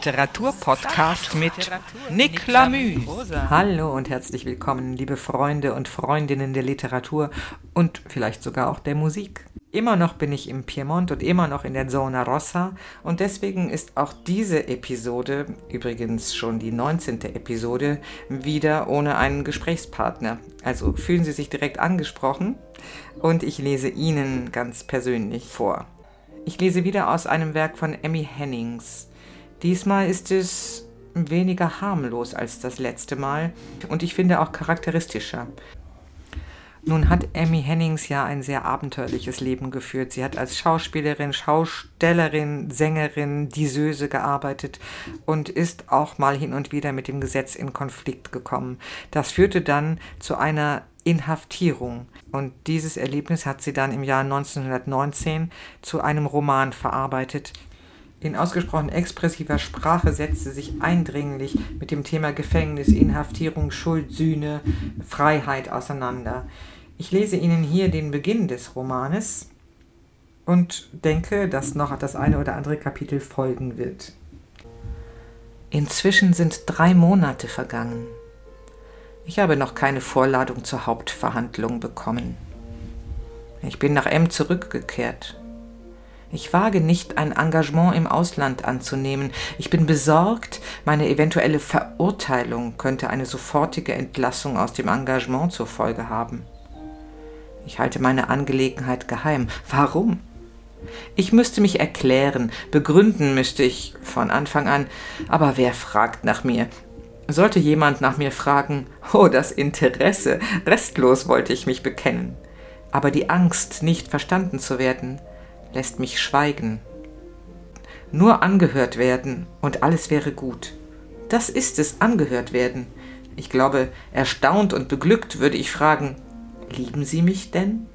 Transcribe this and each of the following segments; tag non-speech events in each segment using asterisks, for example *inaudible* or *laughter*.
Literaturpodcast mit Nick Lamü. Hallo und herzlich willkommen, liebe Freunde und Freundinnen der Literatur und vielleicht sogar auch der Musik. Immer noch bin ich im Piemont und immer noch in der Zona Rossa und deswegen ist auch diese Episode, übrigens schon die 19. Episode, wieder ohne einen Gesprächspartner. Also fühlen Sie sich direkt angesprochen und ich lese Ihnen ganz persönlich vor. Ich lese wieder aus einem Werk von Emmy Hennings. Diesmal ist es weniger harmlos als das letzte Mal und ich finde auch charakteristischer. Nun hat Emmy Hennings ja ein sehr abenteuerliches Leben geführt. Sie hat als Schauspielerin, Schaustellerin, Sängerin, Diseuse gearbeitet und ist auch mal hin und wieder mit dem Gesetz in Konflikt gekommen. Das führte dann zu einer Inhaftierung. Und dieses Erlebnis hat sie dann im Jahr 1919 zu einem Roman verarbeitet. In ausgesprochen expressiver Sprache setzt sie sich eindringlich mit dem Thema Gefängnis, Inhaftierung, Schuld, Sühne, Freiheit auseinander. Ich lese Ihnen hier den Beginn des Romanes und denke, dass noch das eine oder andere Kapitel folgen wird. Inzwischen sind drei Monate vergangen. Ich habe noch keine Vorladung zur Hauptverhandlung bekommen. Ich bin nach M zurückgekehrt. Ich wage nicht, ein Engagement im Ausland anzunehmen. Ich bin besorgt, meine eventuelle Verurteilung könnte eine sofortige Entlassung aus dem Engagement zur Folge haben. Ich halte meine Angelegenheit geheim. Warum? Ich müsste mich erklären, begründen müsste ich von Anfang an, aber wer fragt nach mir? Sollte jemand nach mir fragen, oh, das Interesse, restlos wollte ich mich bekennen. Aber die Angst, nicht verstanden zu werden, lässt mich schweigen. Nur angehört werden und alles wäre gut. Das ist es, angehört werden. Ich glaube, erstaunt und beglückt würde ich fragen, Lieben Sie mich denn?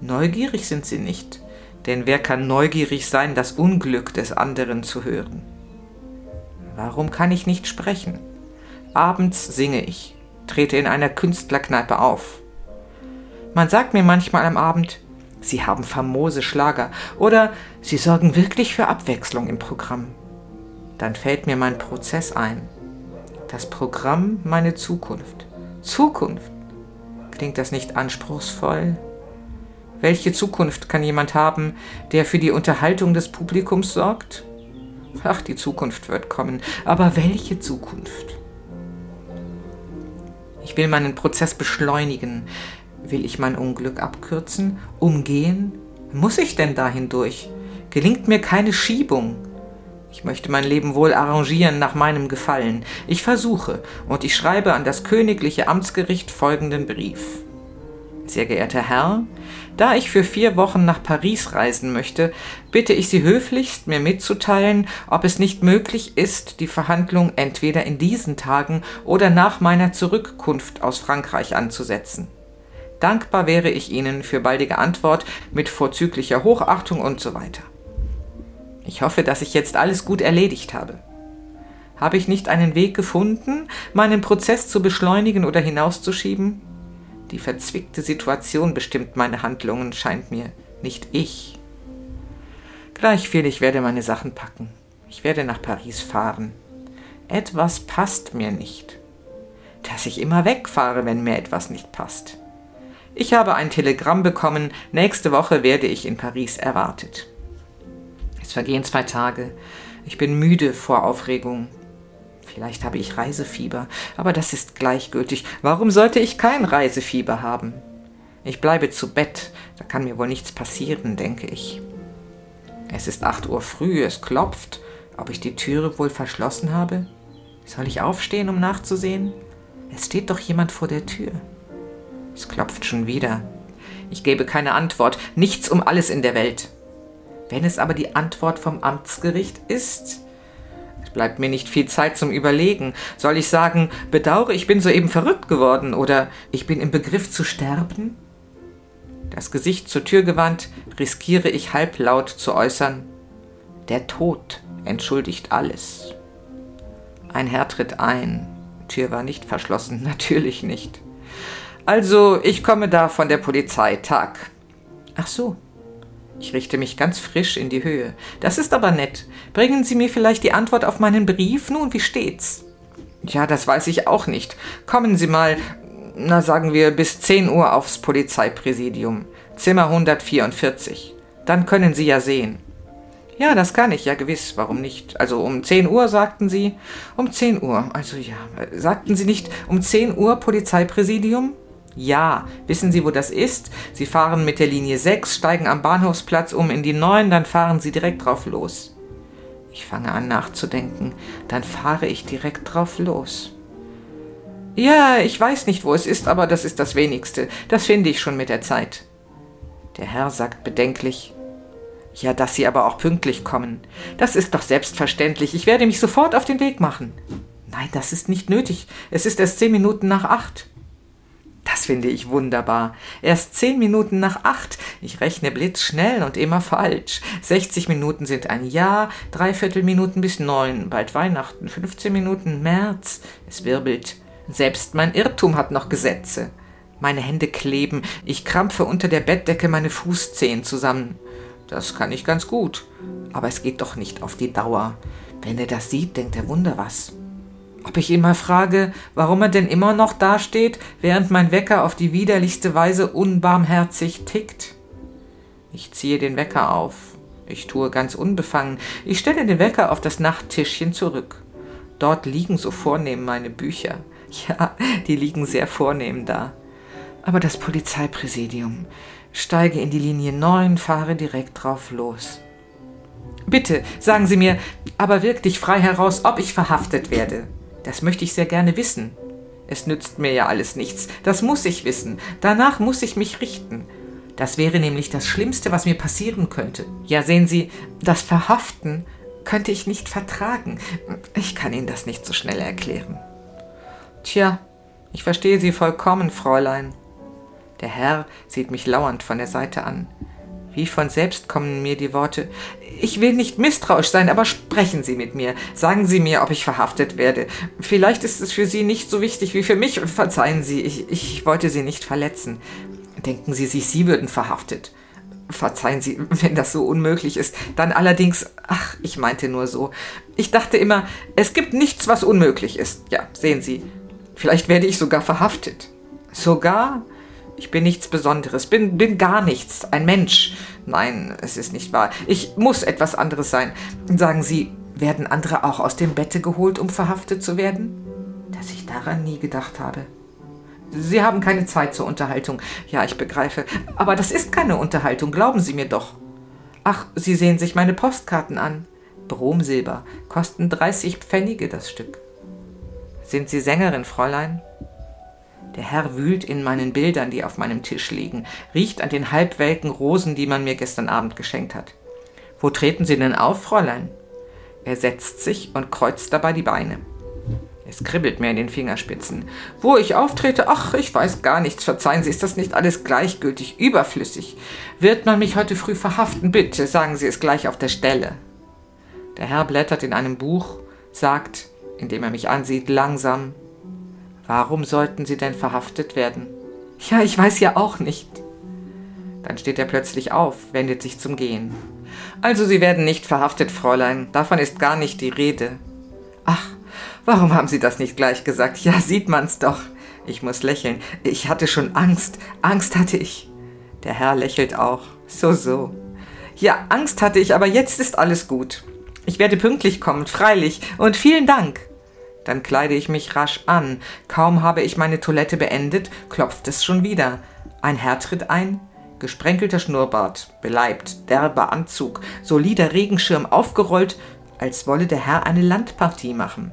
Neugierig sind Sie nicht, denn wer kann neugierig sein, das Unglück des anderen zu hören? Warum kann ich nicht sprechen? Abends singe ich, trete in einer Künstlerkneipe auf. Man sagt mir manchmal am Abend, Sie haben famose Schlager oder Sie sorgen wirklich für Abwechslung im Programm. Dann fällt mir mein Prozess ein. Das Programm meine Zukunft. Zukunft. Klingt das nicht anspruchsvoll? Welche Zukunft kann jemand haben, der für die Unterhaltung des Publikums sorgt? Ach, die Zukunft wird kommen, aber welche Zukunft? Ich will meinen Prozess beschleunigen. Will ich mein Unglück abkürzen, umgehen? Muss ich denn dahin durch? Gelingt mir keine Schiebung? Ich möchte mein Leben wohl arrangieren nach meinem Gefallen. Ich versuche, und ich schreibe an das königliche Amtsgericht folgenden Brief. Sehr geehrter Herr, da ich für vier Wochen nach Paris reisen möchte, bitte ich Sie höflichst, mir mitzuteilen, ob es nicht möglich ist, die Verhandlung entweder in diesen Tagen oder nach meiner Zurückkunft aus Frankreich anzusetzen. Dankbar wäre ich Ihnen für baldige Antwort mit vorzüglicher Hochachtung und so weiter. Ich hoffe, dass ich jetzt alles gut erledigt habe. Habe ich nicht einen Weg gefunden, meinen Prozess zu beschleunigen oder hinauszuschieben? Die verzwickte Situation bestimmt meine Handlungen, scheint mir, nicht ich. Gleichviel, ich werde meine Sachen packen. Ich werde nach Paris fahren. Etwas passt mir nicht. Dass ich immer wegfahre, wenn mir etwas nicht passt. Ich habe ein Telegramm bekommen, nächste Woche werde ich in Paris erwartet. Es vergehen zwei Tage. Ich bin müde vor Aufregung. Vielleicht habe ich Reisefieber, aber das ist gleichgültig. Warum sollte ich kein Reisefieber haben? Ich bleibe zu Bett, da kann mir wohl nichts passieren, denke ich. Es ist acht Uhr früh, es klopft. Ob ich die Türe wohl verschlossen habe? Soll ich aufstehen, um nachzusehen? Es steht doch jemand vor der Tür. Es klopft schon wieder. Ich gebe keine Antwort, nichts um alles in der Welt. Wenn es aber die Antwort vom Amtsgericht ist, es bleibt mir nicht viel Zeit zum Überlegen. Soll ich sagen, bedauere, ich bin soeben verrückt geworden oder ich bin im Begriff zu sterben? Das Gesicht zur Tür gewandt, riskiere ich halblaut zu äußern, der Tod entschuldigt alles. Ein Herr tritt ein. Tür war nicht verschlossen, *laughs* natürlich nicht. Also, ich komme da von der Polizei, Tag. Ach so, Ich richte mich ganz frisch in die Höhe. Das ist aber nett. Bringen Sie mir vielleicht die Antwort auf meinen Brief? Nun, wie steht's? Ja, das weiß ich auch nicht. Kommen Sie mal, na sagen wir, bis 10 Uhr aufs Polizeipräsidium. Zimmer 144. Dann können Sie ja sehen. Ja, das kann ich, ja gewiss, warum nicht? Also um 10 Uhr sagten Sie? Um 10 Uhr, also ja. Sagten Sie nicht um 10 Uhr Polizeipräsidium? Ja, wissen Sie, wo das ist? Sie fahren mit der Linie 6, steigen am Bahnhofsplatz um in die 9, dann fahren Sie direkt drauf los. Ich fange an nachzudenken, dann fahre ich direkt drauf los. Ja, ich weiß nicht, wo es ist, aber das ist das wenigste. Das finde ich schon mit der Zeit. Der Herr sagt bedenklich, ja, dass Sie aber auch pünktlich kommen. Das ist doch selbstverständlich. Ich werde mich sofort auf den Weg machen. Nein, das ist nicht nötig. Es ist erst zehn Minuten nach acht. Das finde ich wunderbar. Erst zehn Minuten nach acht. Ich rechne blitzschnell und immer falsch. Sechzig Minuten sind ein Jahr, dreiviertel Minuten bis neun, bald Weihnachten, fünfzehn Minuten März. Es wirbelt. Selbst mein Irrtum hat noch Gesetze. Meine Hände kleben, ich krampfe unter der Bettdecke meine Fußzehen zusammen. Das kann ich ganz gut. Aber es geht doch nicht auf die Dauer. Wenn er das sieht, denkt er Wunder was. Ob ich ihn mal frage, warum er denn immer noch dasteht, während mein Wecker auf die widerlichste Weise unbarmherzig tickt? Ich ziehe den Wecker auf. Ich tue ganz unbefangen. Ich stelle den Wecker auf das Nachttischchen zurück. Dort liegen so vornehm meine Bücher. Ja, die liegen sehr vornehm da. Aber das Polizeipräsidium. Steige in die Linie 9, fahre direkt drauf los. Bitte, sagen Sie mir, aber wirklich frei heraus, ob ich verhaftet werde. Das möchte ich sehr gerne wissen. Es nützt mir ja alles nichts. Das muss ich wissen. Danach muss ich mich richten. Das wäre nämlich das Schlimmste, was mir passieren könnte. Ja, sehen Sie, das Verhaften könnte ich nicht vertragen. Ich kann Ihnen das nicht so schnell erklären. Tja, ich verstehe Sie vollkommen, Fräulein. Der Herr sieht mich lauernd von der Seite an. Wie von selbst kommen mir die Worte Ich will nicht misstrauisch sein, aber sprechen Sie mit mir. Sagen Sie mir, ob ich verhaftet werde. Vielleicht ist es für Sie nicht so wichtig wie für mich. Verzeihen Sie, ich, ich wollte Sie nicht verletzen. Denken Sie sich, Sie würden verhaftet. Verzeihen Sie, *laughs* wenn das so unmöglich ist. Dann allerdings, ach, ich meinte nur so. Ich dachte immer, es gibt nichts, was unmöglich ist. Ja, sehen Sie. Vielleicht werde ich sogar verhaftet. Sogar? Ich bin nichts Besonderes, bin, bin gar nichts, ein Mensch. Nein, es ist nicht wahr. Ich muss etwas anderes sein. Sagen Sie, werden andere auch aus dem Bette geholt, um verhaftet zu werden? Dass ich daran nie gedacht habe. Sie haben keine Zeit zur Unterhaltung. Ja, ich begreife. Aber das ist keine Unterhaltung, glauben Sie mir doch. Ach, Sie sehen sich meine Postkarten an. Bromsilber, kosten 30 Pfennige das Stück. Sind Sie Sängerin, Fräulein? Der Herr wühlt in meinen Bildern, die auf meinem Tisch liegen, riecht an den halbwelken Rosen, die man mir gestern Abend geschenkt hat. Wo treten Sie denn auf, Fräulein? Er setzt sich und kreuzt dabei die Beine. Es kribbelt mir in den Fingerspitzen. Wo ich auftrete, ach, ich weiß gar nichts. Verzeihen Sie, ist das nicht alles gleichgültig, überflüssig? Wird man mich heute früh verhaften? Bitte, sagen Sie es gleich auf der Stelle. Der Herr blättert in einem Buch, sagt, indem er mich ansieht, langsam, Warum sollten sie denn verhaftet werden? Ja, ich weiß ja auch nicht. Dann steht er plötzlich auf, wendet sich zum Gehen. Also Sie werden nicht verhaftet, Fräulein. Davon ist gar nicht die Rede. Ach, warum haben Sie das nicht gleich gesagt? Ja, sieht man's doch. Ich muss lächeln. Ich hatte schon Angst. Angst hatte ich. Der Herr lächelt auch. So, so. Ja, Angst hatte ich, aber jetzt ist alles gut. Ich werde pünktlich kommen, freilich. Und vielen Dank. Dann kleide ich mich rasch an. Kaum habe ich meine Toilette beendet, klopft es schon wieder. Ein Herr tritt ein, gesprenkelter Schnurrbart, beleibt, derber Anzug, solider Regenschirm aufgerollt, als wolle der Herr eine Landpartie machen.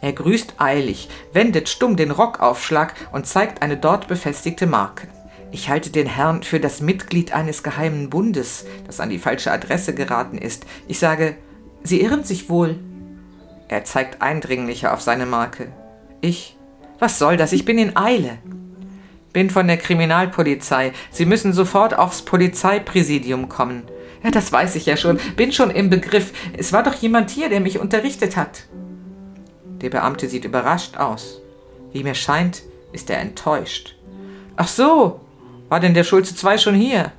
Er grüßt eilig, wendet stumm den Rockaufschlag und zeigt eine dort befestigte Marke. Ich halte den Herrn für das Mitglied eines geheimen Bundes, das an die falsche Adresse geraten ist. Ich sage, Sie irren sich wohl. Er zeigt eindringlicher auf seine Marke. Ich? Was soll das? Ich bin in Eile. Bin von der Kriminalpolizei. Sie müssen sofort aufs Polizeipräsidium kommen. Ja, das weiß ich ja schon. Bin schon im Begriff. Es war doch jemand hier, der mich unterrichtet hat. Der Beamte sieht überrascht aus. Wie mir scheint, ist er enttäuscht. Ach so, war denn der Schulze II schon hier?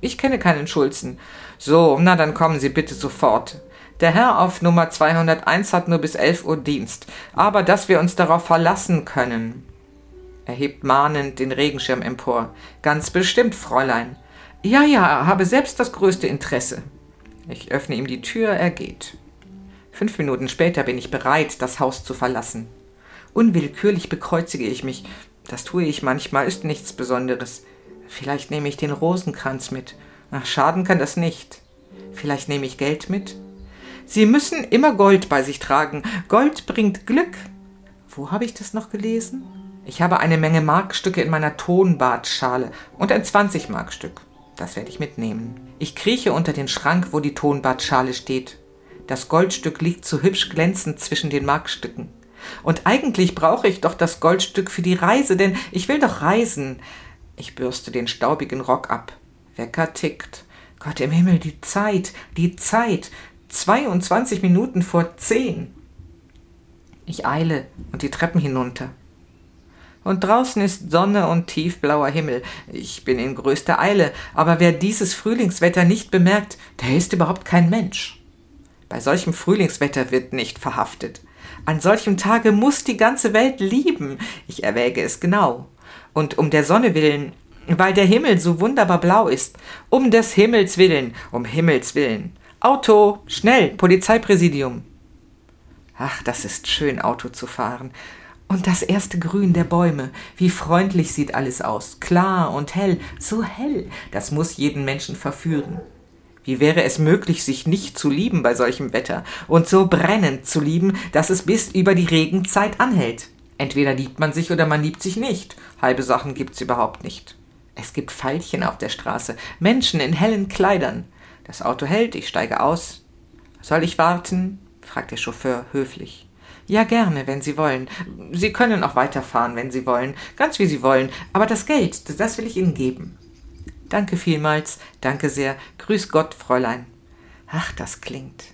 Ich kenne keinen Schulzen. So, na dann kommen Sie bitte sofort. Der Herr auf Nummer 201 hat nur bis 11 Uhr Dienst, aber dass wir uns darauf verlassen können. Er hebt mahnend den Regenschirm empor. Ganz bestimmt, Fräulein. Ja, ja, habe selbst das größte Interesse. Ich öffne ihm die Tür, er geht. Fünf Minuten später bin ich bereit, das Haus zu verlassen. Unwillkürlich bekreuzige ich mich. Das tue ich manchmal, ist nichts Besonderes. Vielleicht nehme ich den Rosenkranz mit. Ach, schaden kann das nicht. Vielleicht nehme ich Geld mit. Sie müssen immer Gold bei sich tragen. Gold bringt Glück. Wo habe ich das noch gelesen? Ich habe eine Menge Markstücke in meiner Tonbadschale und ein 20-Markstück. Das werde ich mitnehmen. Ich krieche unter den Schrank, wo die Tonbadschale steht. Das Goldstück liegt so hübsch glänzend zwischen den Markstücken. Und eigentlich brauche ich doch das Goldstück für die Reise, denn ich will doch reisen. Ich bürste den staubigen Rock ab. Wecker tickt. Gott im Himmel, die Zeit, die Zeit. 22 Minuten vor zehn. Ich eile und die Treppen hinunter. Und draußen ist Sonne und tiefblauer Himmel. Ich bin in größter Eile, aber wer dieses Frühlingswetter nicht bemerkt, der ist überhaupt kein Mensch. Bei solchem Frühlingswetter wird nicht verhaftet. An solchem Tage muss die ganze Welt lieben. Ich erwäge es genau. Und um der Sonne willen, weil der Himmel so wunderbar blau ist, um des Himmels willen, um Himmels willen. Auto, schnell, Polizeipräsidium. Ach, das ist schön, Auto zu fahren. Und das erste Grün der Bäume, wie freundlich sieht alles aus, klar und hell, so hell, das muss jeden Menschen verführen. Wie wäre es möglich, sich nicht zu lieben bei solchem Wetter und so brennend zu lieben, dass es bis über die Regenzeit anhält? Entweder liebt man sich oder man liebt sich nicht. Halbe Sachen gibt's überhaupt nicht. Es gibt Veilchen auf der Straße, Menschen in hellen Kleidern. Das Auto hält, ich steige aus. Soll ich warten? fragt der Chauffeur höflich. Ja, gerne, wenn Sie wollen. Sie können auch weiterfahren, wenn Sie wollen, ganz wie Sie wollen, aber das Geld, das will ich Ihnen geben. Danke vielmals, danke sehr. Grüß Gott, Fräulein. Ach, das klingt.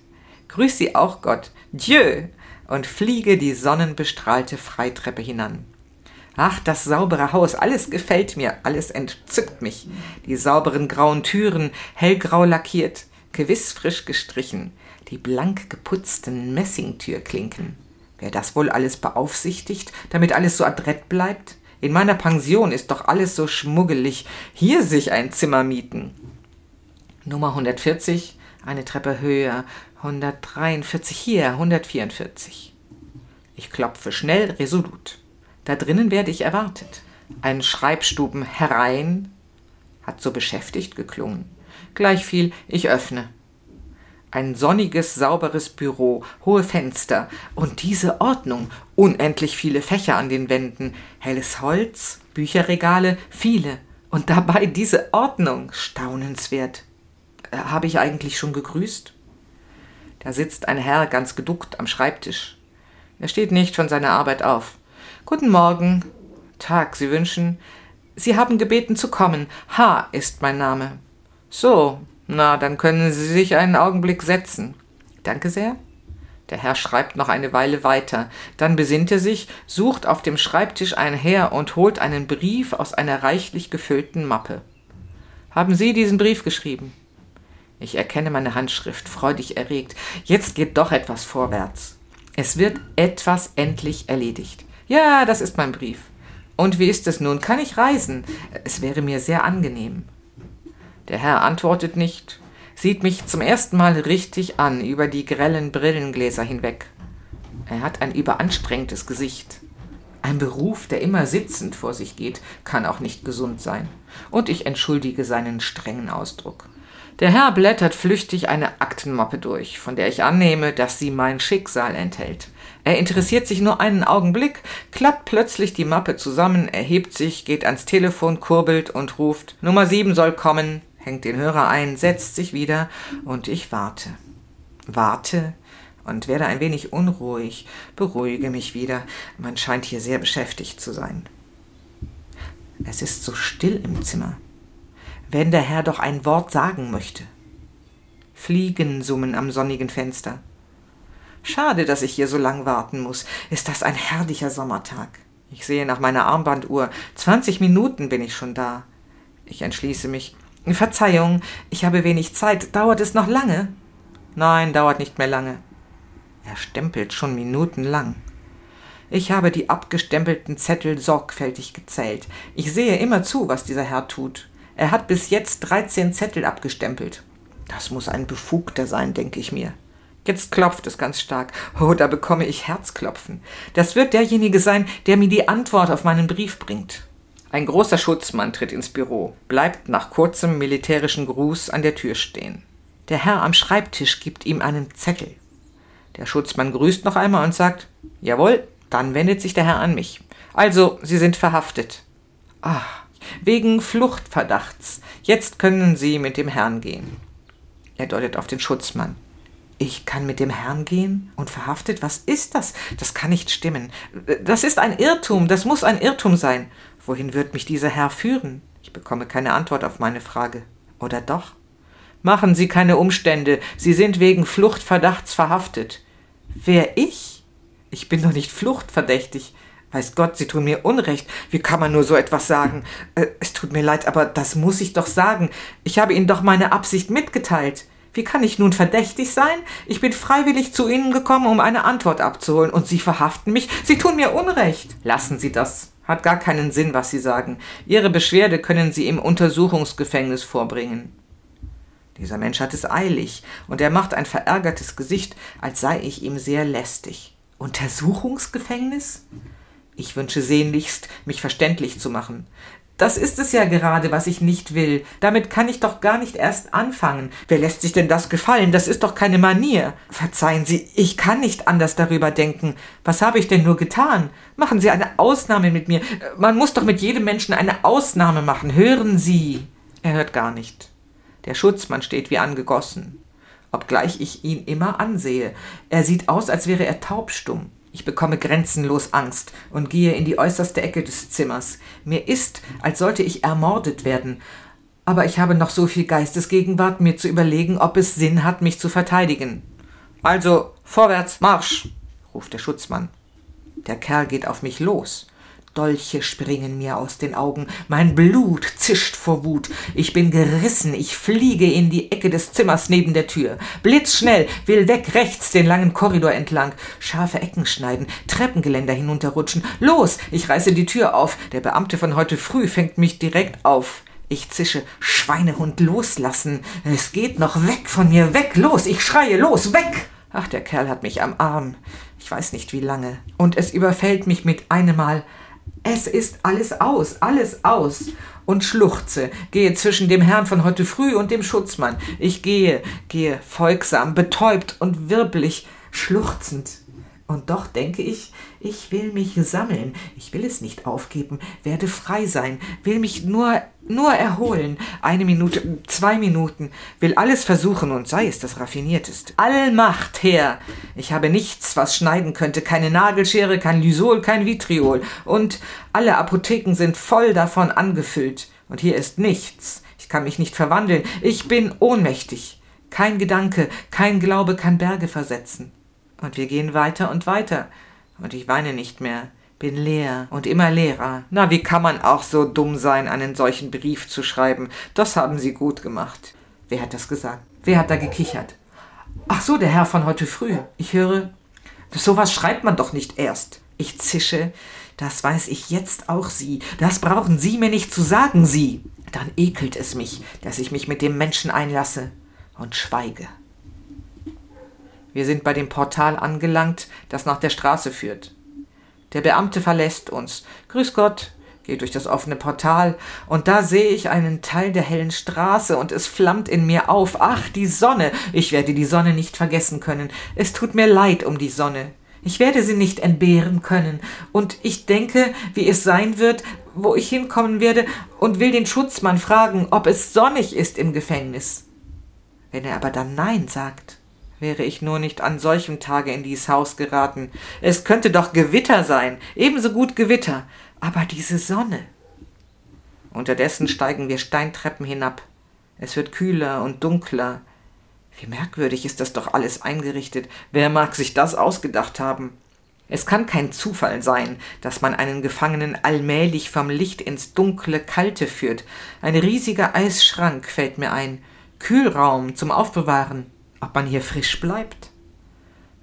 Grüß Sie auch Gott. Dieu! Und fliege die sonnenbestrahlte Freitreppe hinan. Ach, das saubere Haus, alles gefällt mir, alles entzückt mich. Die sauberen grauen Türen, hellgrau lackiert, gewiss frisch gestrichen, die blank geputzten Messingtürklinken. Wer das wohl alles beaufsichtigt, damit alles so adrett bleibt? In meiner Pension ist doch alles so schmuggelig. Hier sich ein Zimmer mieten. Nummer 140, eine Treppe höher. 143 hier, 144. Ich klopfe schnell, resolut. Da drinnen werde ich erwartet. Ein Schreibstuben herein hat so beschäftigt geklungen. Gleichviel, ich öffne. Ein sonniges, sauberes Büro, hohe Fenster und diese Ordnung, unendlich viele Fächer an den Wänden, helles Holz, Bücherregale, viele. Und dabei diese Ordnung, staunenswert. Äh, habe ich eigentlich schon gegrüßt? Da sitzt ein Herr ganz geduckt am Schreibtisch. Er steht nicht von seiner Arbeit auf. Guten Morgen. Tag, Sie wünschen. Sie haben gebeten zu kommen. H. ist mein Name. So, na, dann können Sie sich einen Augenblick setzen. Danke sehr. Der Herr schreibt noch eine Weile weiter, dann besinnt er sich, sucht auf dem Schreibtisch einher und holt einen Brief aus einer reichlich gefüllten Mappe. Haben Sie diesen Brief geschrieben? Ich erkenne meine Handschrift, freudig erregt. Jetzt geht doch etwas vorwärts. Es wird etwas endlich erledigt. Ja, das ist mein Brief. Und wie ist es nun? Kann ich reisen? Es wäre mir sehr angenehm. Der Herr antwortet nicht, sieht mich zum ersten Mal richtig an über die grellen Brillengläser hinweg. Er hat ein überanstrengtes Gesicht. Ein Beruf, der immer sitzend vor sich geht, kann auch nicht gesund sein. Und ich entschuldige seinen strengen Ausdruck. Der Herr blättert flüchtig eine Aktenmappe durch, von der ich annehme, dass sie mein Schicksal enthält. Er interessiert sich nur einen Augenblick, klappt plötzlich die Mappe zusammen, erhebt sich, geht ans Telefon, kurbelt und ruft Nummer sieben soll kommen, hängt den Hörer ein, setzt sich wieder und ich warte. Warte und werde ein wenig unruhig, beruhige mich wieder. Man scheint hier sehr beschäftigt zu sein. Es ist so still im Zimmer. Wenn der Herr doch ein Wort sagen möchte. Fliegen summen am sonnigen Fenster. Schade, dass ich hier so lang warten muss. Ist das ein herrlicher Sommertag. Ich sehe nach meiner Armbanduhr. Zwanzig Minuten bin ich schon da. Ich entschließe mich, Verzeihung, ich habe wenig Zeit. Dauert es noch lange? Nein, dauert nicht mehr lange. Er stempelt schon minutenlang. Ich habe die abgestempelten Zettel sorgfältig gezählt. Ich sehe immer zu, was dieser Herr tut. Er hat bis jetzt dreizehn Zettel abgestempelt. Das muss ein Befugter sein, denke ich mir. Jetzt klopft es ganz stark. Oh, da bekomme ich Herzklopfen. Das wird derjenige sein, der mir die Antwort auf meinen Brief bringt. Ein großer Schutzmann tritt ins Büro, bleibt nach kurzem militärischen Gruß an der Tür stehen. Der Herr am Schreibtisch gibt ihm einen Zettel. Der Schutzmann grüßt noch einmal und sagt Jawohl, dann wendet sich der Herr an mich. Also, Sie sind verhaftet. Ah, wegen Fluchtverdachts. Jetzt können Sie mit dem Herrn gehen. Er deutet auf den Schutzmann. Ich kann mit dem Herrn gehen und verhaftet? Was ist das? Das kann nicht stimmen. Das ist ein Irrtum, das muss ein Irrtum sein. Wohin wird mich dieser Herr führen? Ich bekomme keine Antwort auf meine Frage. Oder doch? Machen Sie keine Umstände, Sie sind wegen Fluchtverdachts verhaftet. Wer ich? Ich bin doch nicht fluchtverdächtig. Weiß Gott, Sie tun mir Unrecht. Wie kann man nur so etwas sagen? Äh, es tut mir leid, aber das muss ich doch sagen. Ich habe Ihnen doch meine Absicht mitgeteilt. Wie kann ich nun verdächtig sein? Ich bin freiwillig zu Ihnen gekommen, um eine Antwort abzuholen, und Sie verhaften mich? Sie tun mir Unrecht. Lassen Sie das. Hat gar keinen Sinn, was Sie sagen. Ihre Beschwerde können Sie im Untersuchungsgefängnis vorbringen. Dieser Mensch hat es eilig, und er macht ein verärgertes Gesicht, als sei ich ihm sehr lästig. Untersuchungsgefängnis? Ich wünsche sehnlichst, mich verständlich zu machen. Das ist es ja gerade, was ich nicht will. Damit kann ich doch gar nicht erst anfangen. Wer lässt sich denn das gefallen? Das ist doch keine Manier. Verzeihen Sie, ich kann nicht anders darüber denken. Was habe ich denn nur getan? Machen Sie eine Ausnahme mit mir. Man muss doch mit jedem Menschen eine Ausnahme machen. Hören Sie. Er hört gar nicht. Der Schutzmann steht wie angegossen. Obgleich ich ihn immer ansehe. Er sieht aus, als wäre er taubstumm. Ich bekomme grenzenlos Angst und gehe in die äußerste Ecke des Zimmers. Mir ist, als sollte ich ermordet werden. Aber ich habe noch so viel Geistesgegenwart, mir zu überlegen, ob es Sinn hat, mich zu verteidigen. Also, vorwärts, Marsch, ruft der Schutzmann. Der Kerl geht auf mich los. Dolche springen mir aus den Augen, mein Blut zischt vor Wut, ich bin gerissen, ich fliege in die Ecke des Zimmers neben der Tür. Blitzschnell, will weg. Rechts den langen Korridor entlang, scharfe Ecken schneiden, Treppengeländer hinunterrutschen. Los, ich reiße die Tür auf, der Beamte von heute früh fängt mich direkt auf. Ich zische, Schweinehund loslassen. Es geht noch. Weg von mir, weg, los, ich schreie, los, weg! Ach, der Kerl hat mich am Arm. Ich weiß nicht wie lange. Und es überfällt mich mit einem Mal es ist alles aus, alles aus. Und schluchze, gehe zwischen dem Herrn von heute früh und dem Schutzmann. Ich gehe, gehe folgsam, betäubt und wirbelig, schluchzend. Und doch denke ich, ich will mich sammeln, ich will es nicht aufgeben, werde frei sein, will mich nur, nur erholen. Eine Minute, zwei Minuten, will alles versuchen und sei es das raffiniertest. Allmacht her! Ich habe nichts, was schneiden könnte, keine Nagelschere, kein Lysol, kein Vitriol. Und alle Apotheken sind voll davon angefüllt. Und hier ist nichts. Ich kann mich nicht verwandeln. Ich bin ohnmächtig. Kein Gedanke, kein Glaube kann Berge versetzen. Und wir gehen weiter und weiter. Und ich weine nicht mehr, bin leer und immer leerer. Na, wie kann man auch so dumm sein, einen solchen Brief zu schreiben? Das haben Sie gut gemacht. Wer hat das gesagt? Wer hat da gekichert? Ach so, der Herr von heute früh. Ich höre, sowas schreibt man doch nicht erst. Ich zische, das weiß ich jetzt auch Sie. Das brauchen Sie mir nicht zu sagen, Sie. Dann ekelt es mich, dass ich mich mit dem Menschen einlasse und schweige. Wir sind bei dem Portal angelangt, das nach der Straße führt. Der Beamte verlässt uns. Grüß Gott, geht durch das offene Portal, und da sehe ich einen Teil der hellen Straße, und es flammt in mir auf. Ach, die Sonne. Ich werde die Sonne nicht vergessen können. Es tut mir leid um die Sonne. Ich werde sie nicht entbehren können, und ich denke, wie es sein wird, wo ich hinkommen werde, und will den Schutzmann fragen, ob es sonnig ist im Gefängnis. Wenn er aber dann Nein sagt, Wäre ich nur nicht an solchem Tage in dies Haus geraten. Es könnte doch Gewitter sein, ebenso gut Gewitter, aber diese Sonne. Unterdessen steigen wir Steintreppen hinab. Es wird kühler und dunkler. Wie merkwürdig ist das doch alles eingerichtet. Wer mag sich das ausgedacht haben? Es kann kein Zufall sein, dass man einen Gefangenen allmählich vom Licht ins dunkle Kalte führt. Ein riesiger Eisschrank fällt mir ein. Kühlraum zum Aufbewahren. Ob man hier frisch bleibt?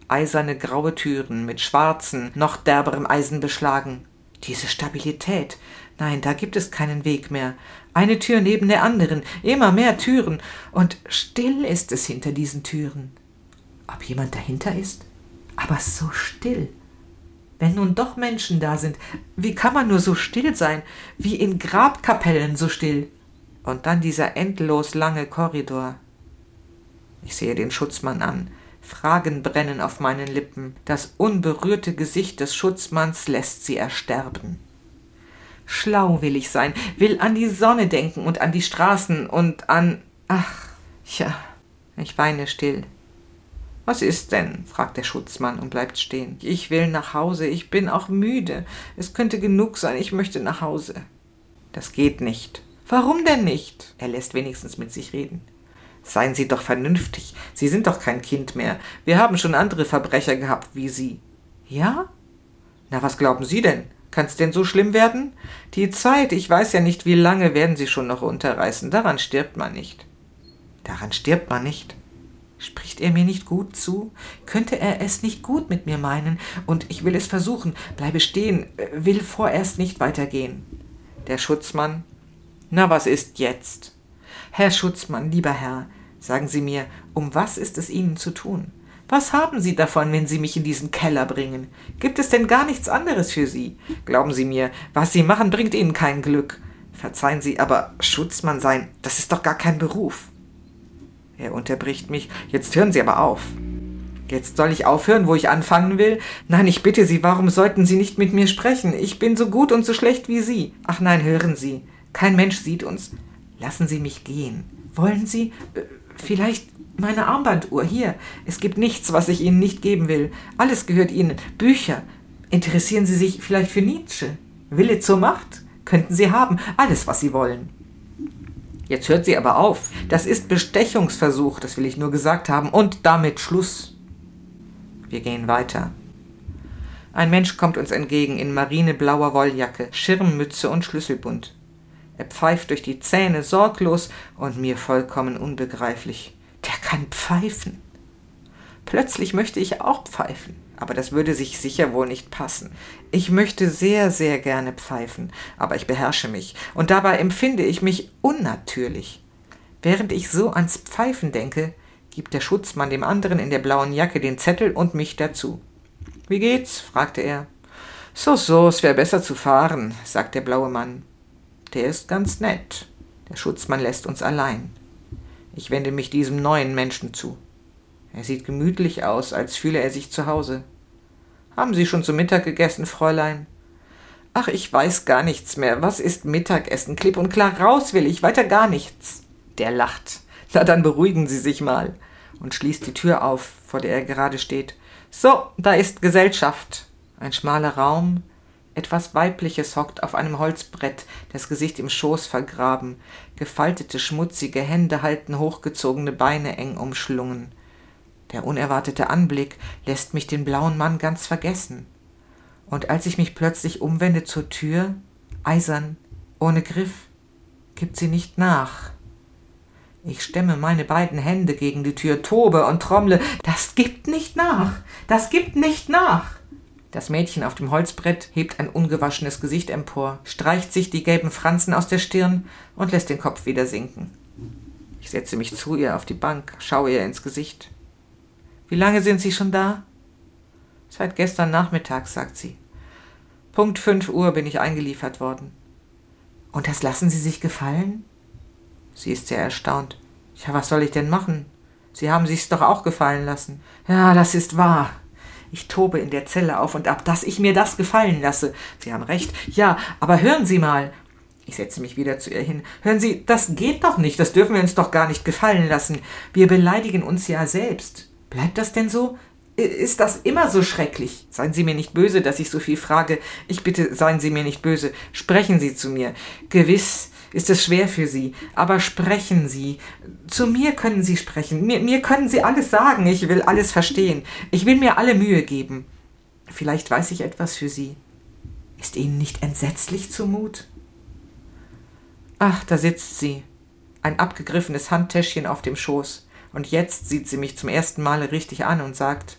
Eiserne graue Türen mit schwarzen, noch derberem Eisen beschlagen. Diese Stabilität. Nein, da gibt es keinen Weg mehr. Eine Tür neben der anderen, immer mehr Türen, und still ist es hinter diesen Türen. Ob jemand dahinter ist? Aber so still. Wenn nun doch Menschen da sind, wie kann man nur so still sein, wie in Grabkapellen so still? Und dann dieser endlos lange Korridor. Ich sehe den Schutzmann an. Fragen brennen auf meinen Lippen. Das unberührte Gesicht des Schutzmanns lässt sie ersterben. Schlau will ich sein, will an die Sonne denken und an die Straßen und an. Ach, ja, ich weine still. Was ist denn? fragt der Schutzmann und bleibt stehen. Ich will nach Hause, ich bin auch müde. Es könnte genug sein, ich möchte nach Hause. Das geht nicht. Warum denn nicht? Er lässt wenigstens mit sich reden. Seien Sie doch vernünftig. Sie sind doch kein Kind mehr. Wir haben schon andere Verbrecher gehabt wie Sie. Ja? Na, was glauben Sie denn? Kann's denn so schlimm werden? Die Zeit, ich weiß ja nicht, wie lange werden Sie schon noch unterreißen. Daran stirbt man nicht. Daran stirbt man nicht. Spricht er mir nicht gut zu? Könnte er es nicht gut mit mir meinen? Und ich will es versuchen, bleibe stehen, will vorerst nicht weitergehen. Der Schutzmann. Na, was ist jetzt? Herr Schutzmann, lieber Herr, sagen Sie mir, um was ist es Ihnen zu tun? Was haben Sie davon, wenn Sie mich in diesen Keller bringen? Gibt es denn gar nichts anderes für Sie? Glauben Sie mir, was Sie machen, bringt Ihnen kein Glück. Verzeihen Sie, aber Schutzmann sein, das ist doch gar kein Beruf. Er unterbricht mich. Jetzt hören Sie aber auf. Jetzt soll ich aufhören, wo ich anfangen will? Nein, ich bitte Sie, warum sollten Sie nicht mit mir sprechen? Ich bin so gut und so schlecht wie Sie. Ach nein, hören Sie. Kein Mensch sieht uns. Lassen Sie mich gehen. Wollen Sie? Vielleicht meine Armbanduhr. Hier. Es gibt nichts, was ich Ihnen nicht geben will. Alles gehört Ihnen. Bücher. Interessieren Sie sich vielleicht für Nietzsche? Wille zur Macht? Könnten Sie haben. Alles, was Sie wollen. Jetzt hört sie aber auf. Das ist Bestechungsversuch, das will ich nur gesagt haben. Und damit Schluss. Wir gehen weiter. Ein Mensch kommt uns entgegen in marineblauer Wolljacke, Schirmmütze und Schlüsselbund. Er pfeift durch die Zähne sorglos und mir vollkommen unbegreiflich. Der kann pfeifen. Plötzlich möchte ich auch pfeifen, aber das würde sich sicher wohl nicht passen. Ich möchte sehr, sehr gerne pfeifen, aber ich beherrsche mich, und dabei empfinde ich mich unnatürlich. Während ich so ans Pfeifen denke, gibt der Schutzmann dem anderen in der blauen Jacke den Zettel und mich dazu. Wie geht's? fragte er. So, so, es wäre besser zu fahren, sagt der blaue Mann. Der ist ganz nett. Der Schutzmann lässt uns allein. Ich wende mich diesem neuen Menschen zu. Er sieht gemütlich aus, als fühle er sich zu Hause. Haben Sie schon zu Mittag gegessen, Fräulein? Ach, ich weiß gar nichts mehr. Was ist Mittagessen? Klipp und klar raus will ich, weiter gar nichts. Der lacht. Na, dann beruhigen Sie sich mal. Und schließt die Tür auf, vor der er gerade steht. So, da ist Gesellschaft. Ein schmaler Raum, etwas Weibliches hockt auf einem Holzbrett, das Gesicht im Schoß vergraben. Gefaltete, schmutzige Hände halten hochgezogene Beine eng umschlungen. Der unerwartete Anblick lässt mich den blauen Mann ganz vergessen. Und als ich mich plötzlich umwende zur Tür, eisern, ohne Griff, gibt sie nicht nach. Ich stemme meine beiden Hände gegen die Tür, tobe und trommle. Das gibt nicht nach. Das gibt nicht nach. Das Mädchen auf dem Holzbrett hebt ein ungewaschenes Gesicht empor, streicht sich die gelben Franzen aus der Stirn und lässt den Kopf wieder sinken. Ich setze mich zu ihr auf die Bank, schaue ihr ins Gesicht. Wie lange sind Sie schon da? Seit gestern Nachmittag, sagt sie. Punkt fünf Uhr bin ich eingeliefert worden. Und das lassen Sie sich gefallen? Sie ist sehr erstaunt. Ja, was soll ich denn machen? Sie haben sich's doch auch gefallen lassen. Ja, das ist wahr, ich tobe in der Zelle auf und ab, dass ich mir das gefallen lasse. Sie haben recht. Ja, aber hören Sie mal. Ich setze mich wieder zu ihr hin. Hören Sie, das geht doch nicht. Das dürfen wir uns doch gar nicht gefallen lassen. Wir beleidigen uns ja selbst. Bleibt das denn so? Ist das immer so schrecklich? Seien Sie mir nicht böse, dass ich so viel frage. Ich bitte, seien Sie mir nicht böse. Sprechen Sie zu mir. Gewiss, ist es schwer für Sie. Aber sprechen Sie. Zu mir können Sie sprechen. Mir, mir können Sie alles sagen. Ich will alles verstehen. Ich will mir alle Mühe geben. Vielleicht weiß ich etwas für Sie. Ist Ihnen nicht entsetzlich zumut? Ach, da sitzt sie, ein abgegriffenes Handtäschchen auf dem Schoß, und jetzt sieht sie mich zum ersten Male richtig an und sagt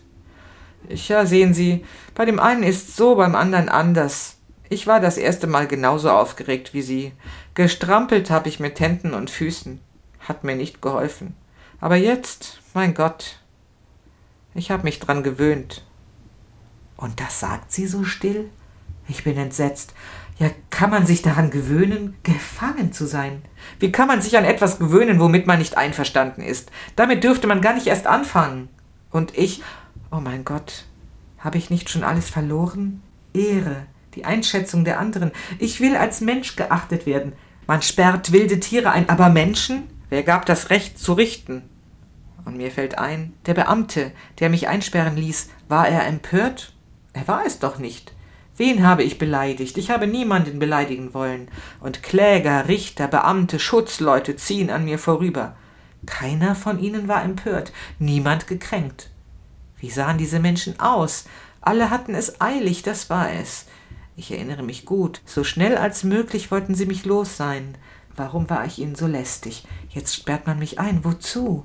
Ja, sehen Sie, bei dem einen ist's so, beim anderen anders. Ich war das erste Mal genauso aufgeregt wie Sie. Gestrampelt habe ich mit Händen und Füßen. Hat mir nicht geholfen. Aber jetzt, mein Gott, ich habe mich dran gewöhnt. Und das sagt sie so still? Ich bin entsetzt. Ja, kann man sich daran gewöhnen, gefangen zu sein? Wie kann man sich an etwas gewöhnen, womit man nicht einverstanden ist? Damit dürfte man gar nicht erst anfangen. Und ich, oh mein Gott, habe ich nicht schon alles verloren? Ehre, die Einschätzung der anderen. Ich will als Mensch geachtet werden. Man sperrt wilde Tiere ein, aber Menschen? Wer gab das Recht zu richten? Und mir fällt ein, der Beamte, der mich einsperren ließ, war er empört? Er war es doch nicht. Wen habe ich beleidigt? Ich habe niemanden beleidigen wollen. Und Kläger, Richter, Beamte, Schutzleute ziehen an mir vorüber. Keiner von ihnen war empört, niemand gekränkt. Wie sahen diese Menschen aus? Alle hatten es eilig, das war es. Ich erinnere mich gut. So schnell als möglich wollten sie mich los sein. Warum war ich ihnen so lästig? Jetzt sperrt man mich ein. Wozu?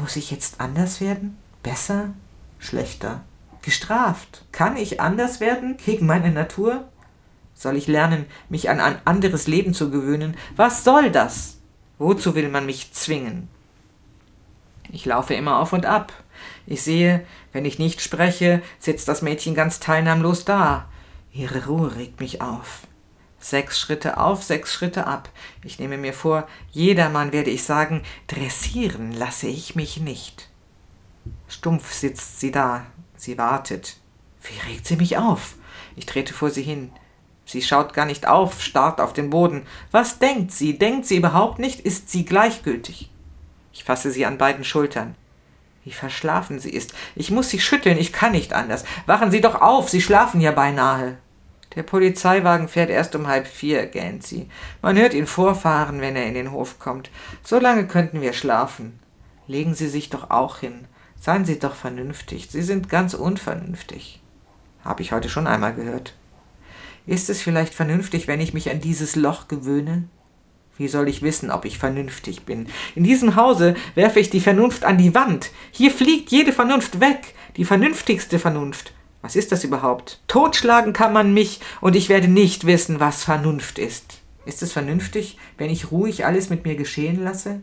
Muss ich jetzt anders werden? Besser? Schlechter? Gestraft? Kann ich anders werden gegen meine Natur? Soll ich lernen, mich an ein anderes Leben zu gewöhnen? Was soll das? Wozu will man mich zwingen? Ich laufe immer auf und ab. Ich sehe, wenn ich nicht spreche, sitzt das Mädchen ganz teilnahmlos da. Ihre Ruhe regt mich auf. Sechs Schritte auf, sechs Schritte ab. Ich nehme mir vor, jedermann werde ich sagen, dressieren lasse ich mich nicht. Stumpf sitzt sie da, sie wartet. Wie regt sie mich auf? Ich trete vor sie hin. Sie schaut gar nicht auf, starrt auf den Boden. Was denkt sie? Denkt sie überhaupt nicht? Ist sie gleichgültig? Ich fasse sie an beiden Schultern. Wie verschlafen sie ist. Ich muss sie schütteln, ich kann nicht anders. Wachen Sie doch auf, Sie schlafen ja beinahe. Der Polizeiwagen fährt erst um halb vier, gähnt sie. Man hört ihn vorfahren, wenn er in den Hof kommt. So lange könnten wir schlafen. Legen Sie sich doch auch hin. Seien Sie doch vernünftig. Sie sind ganz unvernünftig. Habe ich heute schon einmal gehört. Ist es vielleicht vernünftig, wenn ich mich an dieses Loch gewöhne? Wie soll ich wissen, ob ich vernünftig bin? In diesem Hause werfe ich die Vernunft an die Wand. Hier fliegt jede Vernunft weg, die vernünftigste Vernunft. Was ist das überhaupt? Totschlagen kann man mich, und ich werde nicht wissen, was Vernunft ist. Ist es vernünftig, wenn ich ruhig alles mit mir geschehen lasse?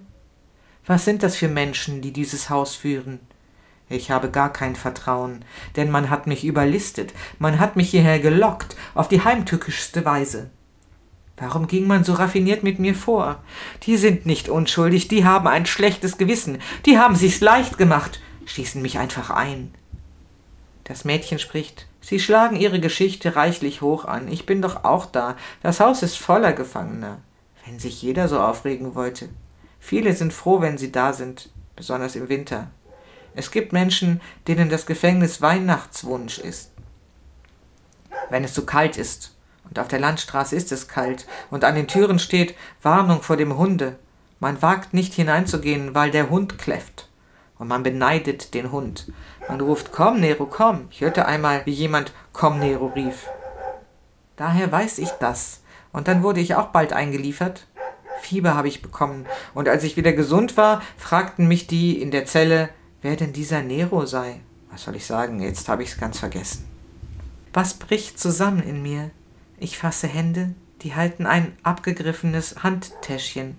Was sind das für Menschen, die dieses Haus führen? Ich habe gar kein Vertrauen, denn man hat mich überlistet, man hat mich hierher gelockt, auf die heimtückischste Weise. Warum ging man so raffiniert mit mir vor? Die sind nicht unschuldig, die haben ein schlechtes Gewissen, die haben sich's leicht gemacht, schießen mich einfach ein. Das Mädchen spricht. Sie schlagen ihre Geschichte reichlich hoch an. Ich bin doch auch da. Das Haus ist voller Gefangener. Wenn sich jeder so aufregen wollte. Viele sind froh, wenn sie da sind, besonders im Winter. Es gibt Menschen, denen das Gefängnis Weihnachtswunsch ist. Wenn es so kalt ist und auf der Landstraße ist es kalt, und an den Türen steht Warnung vor dem Hunde. Man wagt nicht hineinzugehen, weil der Hund kläfft. Und man beneidet den Hund. Man ruft Komm, Nero, komm. Ich hörte einmal, wie jemand Komm, Nero rief. Daher weiß ich das. Und dann wurde ich auch bald eingeliefert. Fieber habe ich bekommen. Und als ich wieder gesund war, fragten mich die in der Zelle, wer denn dieser Nero sei. Was soll ich sagen? Jetzt habe ich es ganz vergessen. Was bricht zusammen in mir? Ich fasse Hände, die halten ein abgegriffenes Handtäschchen.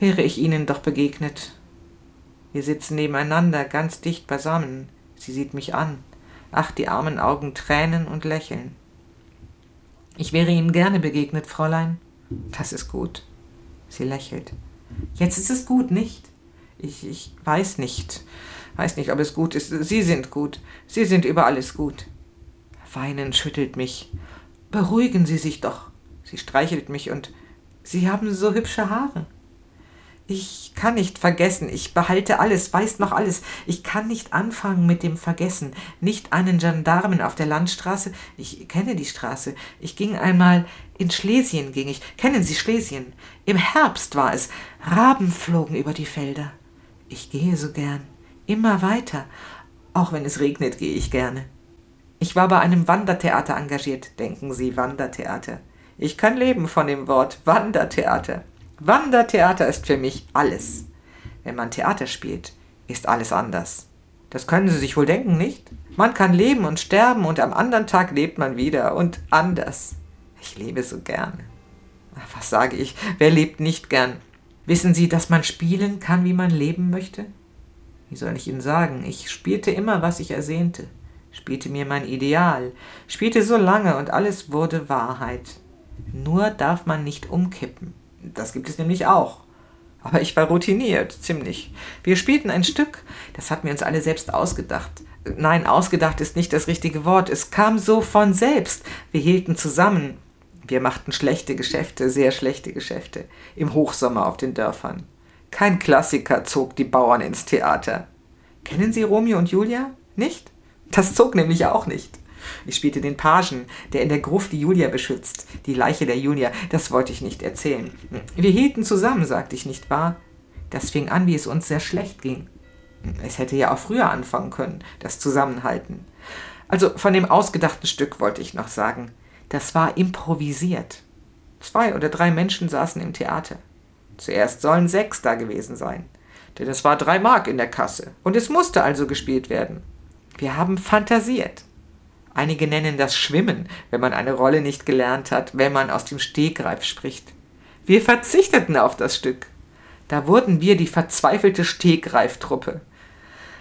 Wäre ich ihnen doch begegnet. Wir sitzen nebeneinander, ganz dicht beisammen. Sie sieht mich an. Ach, die armen Augen tränen und lächeln. Ich wäre Ihnen gerne begegnet, Fräulein. Das ist gut. Sie lächelt. Jetzt ist es gut, nicht? Ich, ich weiß nicht. Weiß nicht, ob es gut ist. Sie sind gut. Sie sind über alles gut. Weinen schüttelt mich. Beruhigen Sie sich doch. Sie streichelt mich und Sie haben so hübsche Haare. Ich kann nicht vergessen, ich behalte alles, weiß noch alles. Ich kann nicht anfangen mit dem Vergessen. Nicht einen Gendarmen auf der Landstraße. Ich kenne die Straße. Ich ging einmal in Schlesien ging ich. Kennen Sie Schlesien? Im Herbst war es. Raben flogen über die Felder. Ich gehe so gern. Immer weiter. Auch wenn es regnet, gehe ich gerne. Ich war bei einem Wandertheater engagiert. Denken Sie, Wandertheater. Ich kann leben von dem Wort Wandertheater. Wandertheater ist für mich alles. Wenn man Theater spielt, ist alles anders. Das können Sie sich wohl denken, nicht? Man kann leben und sterben und am anderen Tag lebt man wieder und anders. Ich lebe so gern. Was sage ich? Wer lebt nicht gern? Wissen Sie, dass man spielen kann, wie man leben möchte? Wie soll ich Ihnen sagen? Ich spielte immer, was ich ersehnte, spielte mir mein Ideal, spielte so lange und alles wurde Wahrheit. Nur darf man nicht umkippen. Das gibt es nämlich auch. Aber ich war routiniert, ziemlich. Wir spielten ein Stück, das hatten wir uns alle selbst ausgedacht. Nein, ausgedacht ist nicht das richtige Wort. Es kam so von selbst. Wir hielten zusammen. Wir machten schlechte Geschäfte, sehr schlechte Geschäfte. Im Hochsommer auf den Dörfern. Kein Klassiker zog die Bauern ins Theater. Kennen Sie Romeo und Julia? Nicht? Das zog nämlich auch nicht. Ich spielte den Pagen, der in der Gruft die Julia beschützt, die Leiche der Julia, das wollte ich nicht erzählen. Wir hielten zusammen, sagte ich nicht wahr? Das fing an, wie es uns sehr schlecht ging. Es hätte ja auch früher anfangen können, das Zusammenhalten. Also von dem ausgedachten Stück wollte ich noch sagen, das war improvisiert. Zwei oder drei Menschen saßen im Theater. Zuerst sollen sechs da gewesen sein, denn es war drei Mark in der Kasse, und es musste also gespielt werden. Wir haben fantasiert. Einige nennen das Schwimmen, wenn man eine Rolle nicht gelernt hat, wenn man aus dem Stegreif spricht. Wir verzichteten auf das Stück. Da wurden wir die verzweifelte Stegreiftruppe.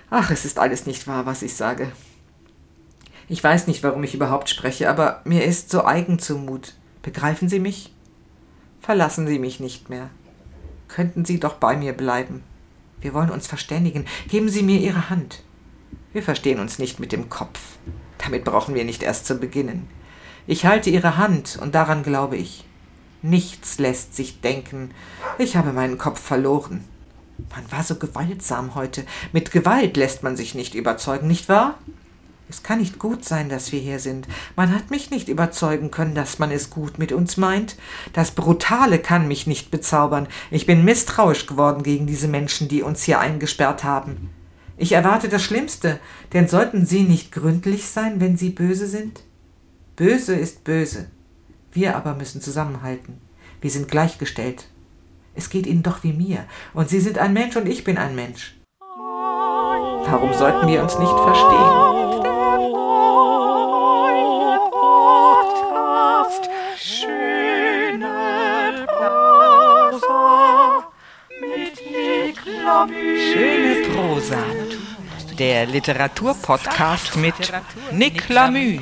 Ach, es ist alles nicht wahr, was ich sage. Ich weiß nicht, warum ich überhaupt spreche, aber mir ist so eigen zumut. Begreifen Sie mich? Verlassen Sie mich nicht mehr. Könnten Sie doch bei mir bleiben. Wir wollen uns verständigen. Geben Sie mir Ihre Hand. Wir verstehen uns nicht mit dem Kopf. Damit brauchen wir nicht erst zu beginnen. Ich halte Ihre Hand und daran glaube ich. Nichts lässt sich denken. Ich habe meinen Kopf verloren. Man war so gewaltsam heute. Mit Gewalt lässt man sich nicht überzeugen, nicht wahr? Es kann nicht gut sein, dass wir hier sind. Man hat mich nicht überzeugen können, dass man es gut mit uns meint. Das Brutale kann mich nicht bezaubern. Ich bin misstrauisch geworden gegen diese Menschen, die uns hier eingesperrt haben. Ich erwarte das Schlimmste, denn sollten sie nicht gründlich sein, wenn sie böse sind? Böse ist böse. Wir aber müssen zusammenhalten. Wir sind gleichgestellt. Es geht ihnen doch wie mir, und sie sind ein Mensch und ich bin ein Mensch. Warum sollten wir uns nicht verstehen? Schöne Prosa. Der Literaturpodcast mit Nick Lamü.